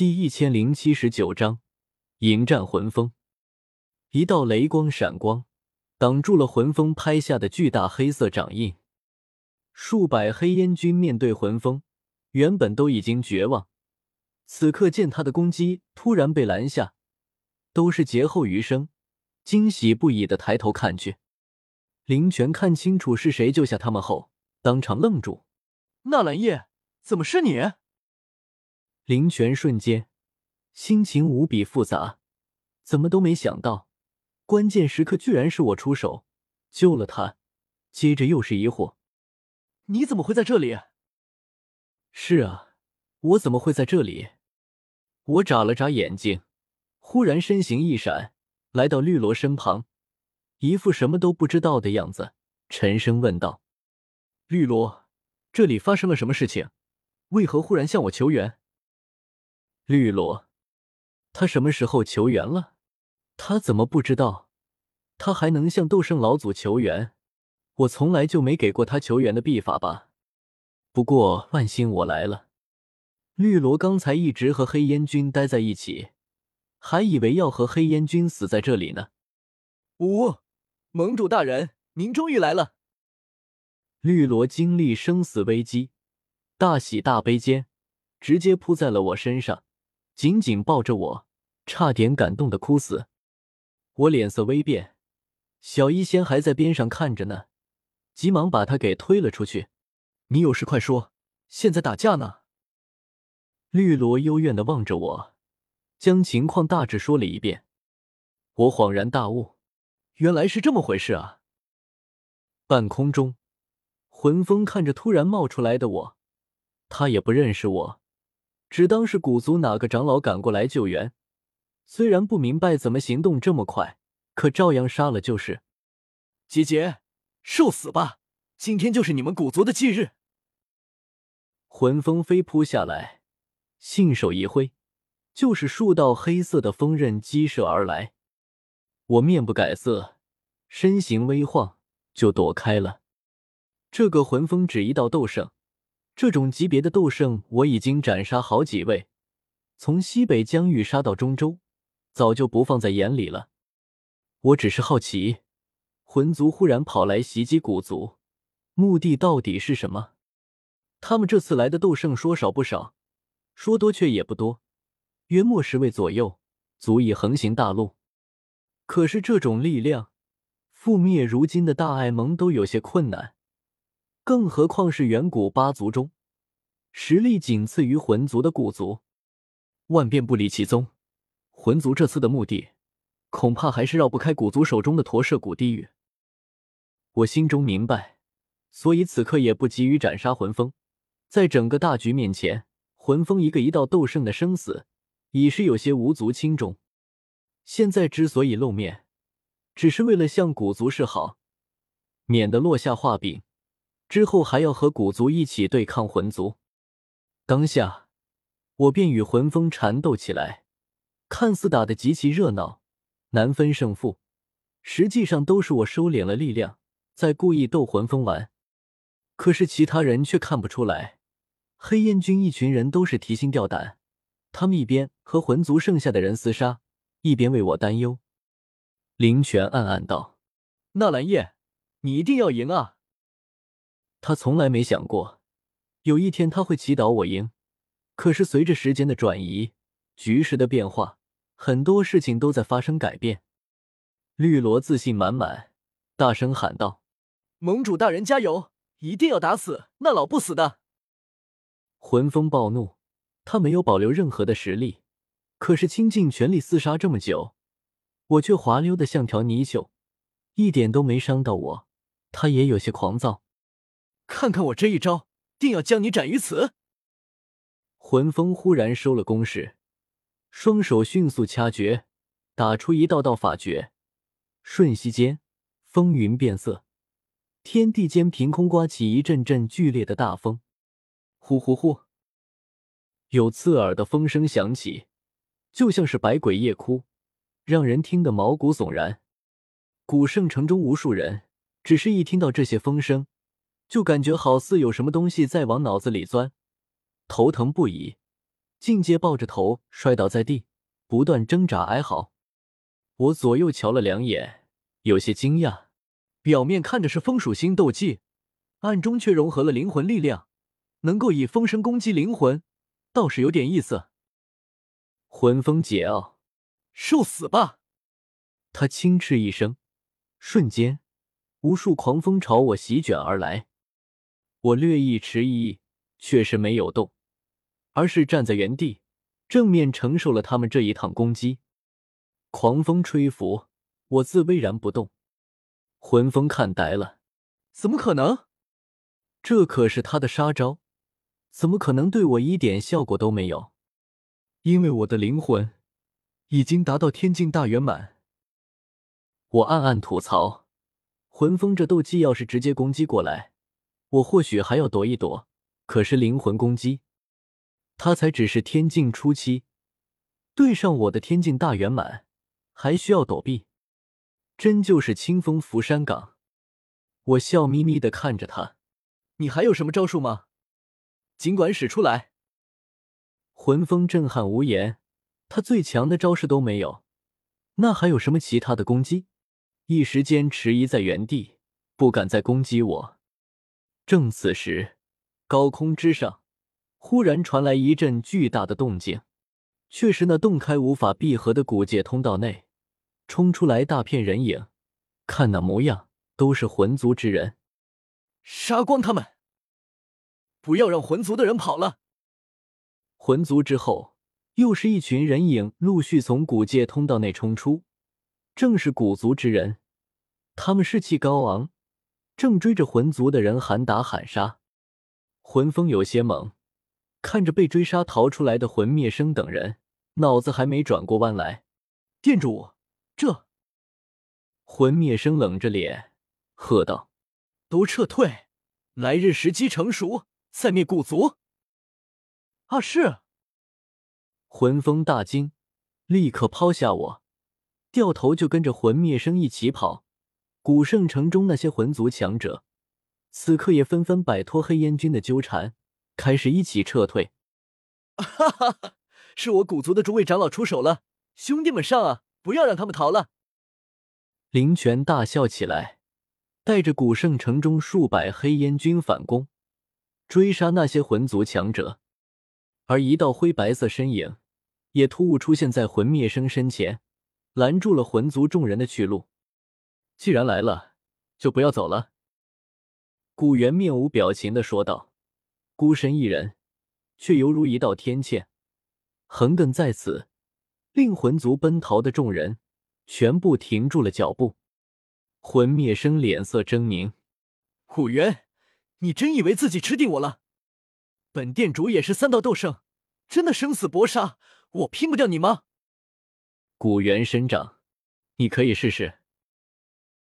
第一千零七十九章迎战魂风。一道雷光闪光，挡住了魂风拍下的巨大黑色掌印。数百黑烟军面对魂风，原本都已经绝望，此刻见他的攻击突然被拦下，都是劫后余生，惊喜不已的抬头看去。林泉看清楚是谁救下他们后，当场愣住：“纳兰叶，怎么是你？”林泉瞬间心情无比复杂，怎么都没想到，关键时刻居然是我出手救了他。接着又是疑惑：“你怎么会在这里？”“是啊，我怎么会在这里？”我眨了眨眼睛，忽然身形一闪，来到绿萝身旁，一副什么都不知道的样子，沉声问道：“绿萝，这里发生了什么事情？为何忽然向我求援？”绿萝，他什么时候求援了？他怎么不知道？他还能向斗圣老祖求援？我从来就没给过他求援的秘法吧？不过万幸我来了。绿萝刚才一直和黑烟军待在一起，还以为要和黑烟军死在这里呢。五，盟主大人，您终于来了。绿萝经历生死危机，大喜大悲间，直接扑在了我身上。紧紧抱着我，差点感动的哭死。我脸色微变，小医仙还在边上看着呢，急忙把他给推了出去。你有事快说，现在打架呢。绿萝幽怨的望着我，将情况大致说了一遍。我恍然大悟，原来是这么回事啊！半空中，魂风看着突然冒出来的我，他也不认识我。只当是古族哪个长老赶过来救援，虽然不明白怎么行动这么快，可照样杀了就是。姐姐，受死吧！今天就是你们古族的忌日。魂风飞扑下来，信手一挥，就是数道黑色的锋刃激射而来。我面不改色，身形微晃就躲开了。这个魂风只一道斗圣。这种级别的斗圣，我已经斩杀好几位，从西北疆域杀到中州，早就不放在眼里了。我只是好奇，魂族忽然跑来袭击古族，目的到底是什么？他们这次来的斗圣说少不少，说多却也不多，约莫十位左右，足以横行大陆。可是这种力量，覆灭如今的大爱盟都有些困难。更何况是远古八族中实力仅次于魂族的古族，万变不离其宗。魂族这次的目的，恐怕还是绕不开古族手中的驼舍古地狱。我心中明白，所以此刻也不急于斩杀魂风。在整个大局面前，魂风一个一道斗圣的生死，已是有些无足轻重。现在之所以露面，只是为了向古族示好，免得落下话柄。之后还要和古族一起对抗魂族，当下我便与魂风缠斗起来，看似打得极其热闹，难分胜负，实际上都是我收敛了力量，在故意逗魂风玩。可是其他人却看不出来，黑烟军一群人都是提心吊胆，他们一边和魂族剩下的人厮杀，一边为我担忧。林泉暗暗道：“纳兰叶，你一定要赢啊！”他从来没想过有一天他会祈祷我赢，可是随着时间的转移，局势的变化，很多事情都在发生改变。绿萝自信满满，大声喊道：“盟主大人加油，一定要打死那老不死的！”魂风暴怒，他没有保留任何的实力，可是倾尽全力厮杀这么久，我却滑溜的像条泥鳅，一点都没伤到我。他也有些狂躁。看看我这一招，定要将你斩于此！魂风忽然收了攻势，双手迅速掐诀，打出一道道法诀。瞬息间，风云变色，天地间凭空刮起一阵阵剧烈的大风。呼呼呼！有刺耳的风声响起，就像是百鬼夜哭，让人听得毛骨悚然。古圣城中无数人，只是一听到这些风声。就感觉好似有什么东西在往脑子里钻，头疼不已，境界抱着头摔倒在地，不断挣扎哀嚎。我左右瞧了两眼，有些惊讶。表面看着是风属性斗技，暗中却融合了灵魂力量，能够以风声攻击灵魂，倒是有点意思。魂风桀骜，受死吧！他轻斥一声，瞬间，无数狂风朝我席卷而来。我略一迟疑，却是没有动，而是站在原地，正面承受了他们这一趟攻击。狂风吹拂，我自巍然不动。魂风看呆了，怎么可能？这可是他的杀招，怎么可能对我一点效果都没有？因为我的灵魂已经达到天境大圆满。我暗暗吐槽：魂风这斗技要是直接攻击过来，我或许还要躲一躲。可是灵魂攻击，他才只是天境初期，对上我的天境大圆满，还需要躲避。真就是清风拂山岗，我笑眯眯的看着他。你还有什么招数吗？尽管使出来。魂风震撼无言，他最强的招式都没有，那还有什么其他的攻击？一时间迟疑在原地，不敢再攻击我。正此时，高空之上忽然传来一阵巨大的动静，却是那洞开无法闭合的古界通道内。冲出来大片人影，看那模样都是魂族之人，杀光他们！不要让魂族的人跑了。魂族之后，又是一群人影陆续从古界通道内冲出，正是古族之人，他们士气高昂，正追着魂族的人喊打喊杀。魂风有些懵，看着被追杀逃出来的魂灭生等人，脑子还没转过弯来，店主。这魂灭生冷着脸喝道：“都撤退！来日时机成熟，再灭古族。”啊！是。魂风大惊，立刻抛下我，掉头就跟着魂灭生一起跑。古圣城中那些魂族强者，此刻也纷纷摆脱黑烟军的纠缠，开始一起撤退。哈哈哈！是我古族的诸位长老出手了，兄弟们上啊！不要让他们逃了！林泉大笑起来，带着古圣城中数百黑烟军反攻，追杀那些魂族强者。而一道灰白色身影也突兀出现在魂灭生身前，拦住了魂族众人的去路。既然来了，就不要走了。古元面无表情的说道：“孤身一人，却犹如一道天堑，横亘在此。”令魂族奔逃的众人全部停住了脚步。魂灭生脸色狰狞：“古元，你真以为自己吃定我了？本店主也是三道斗圣，真的生死搏杀，我拼不掉你吗？”古元伸掌：“你可以试试。”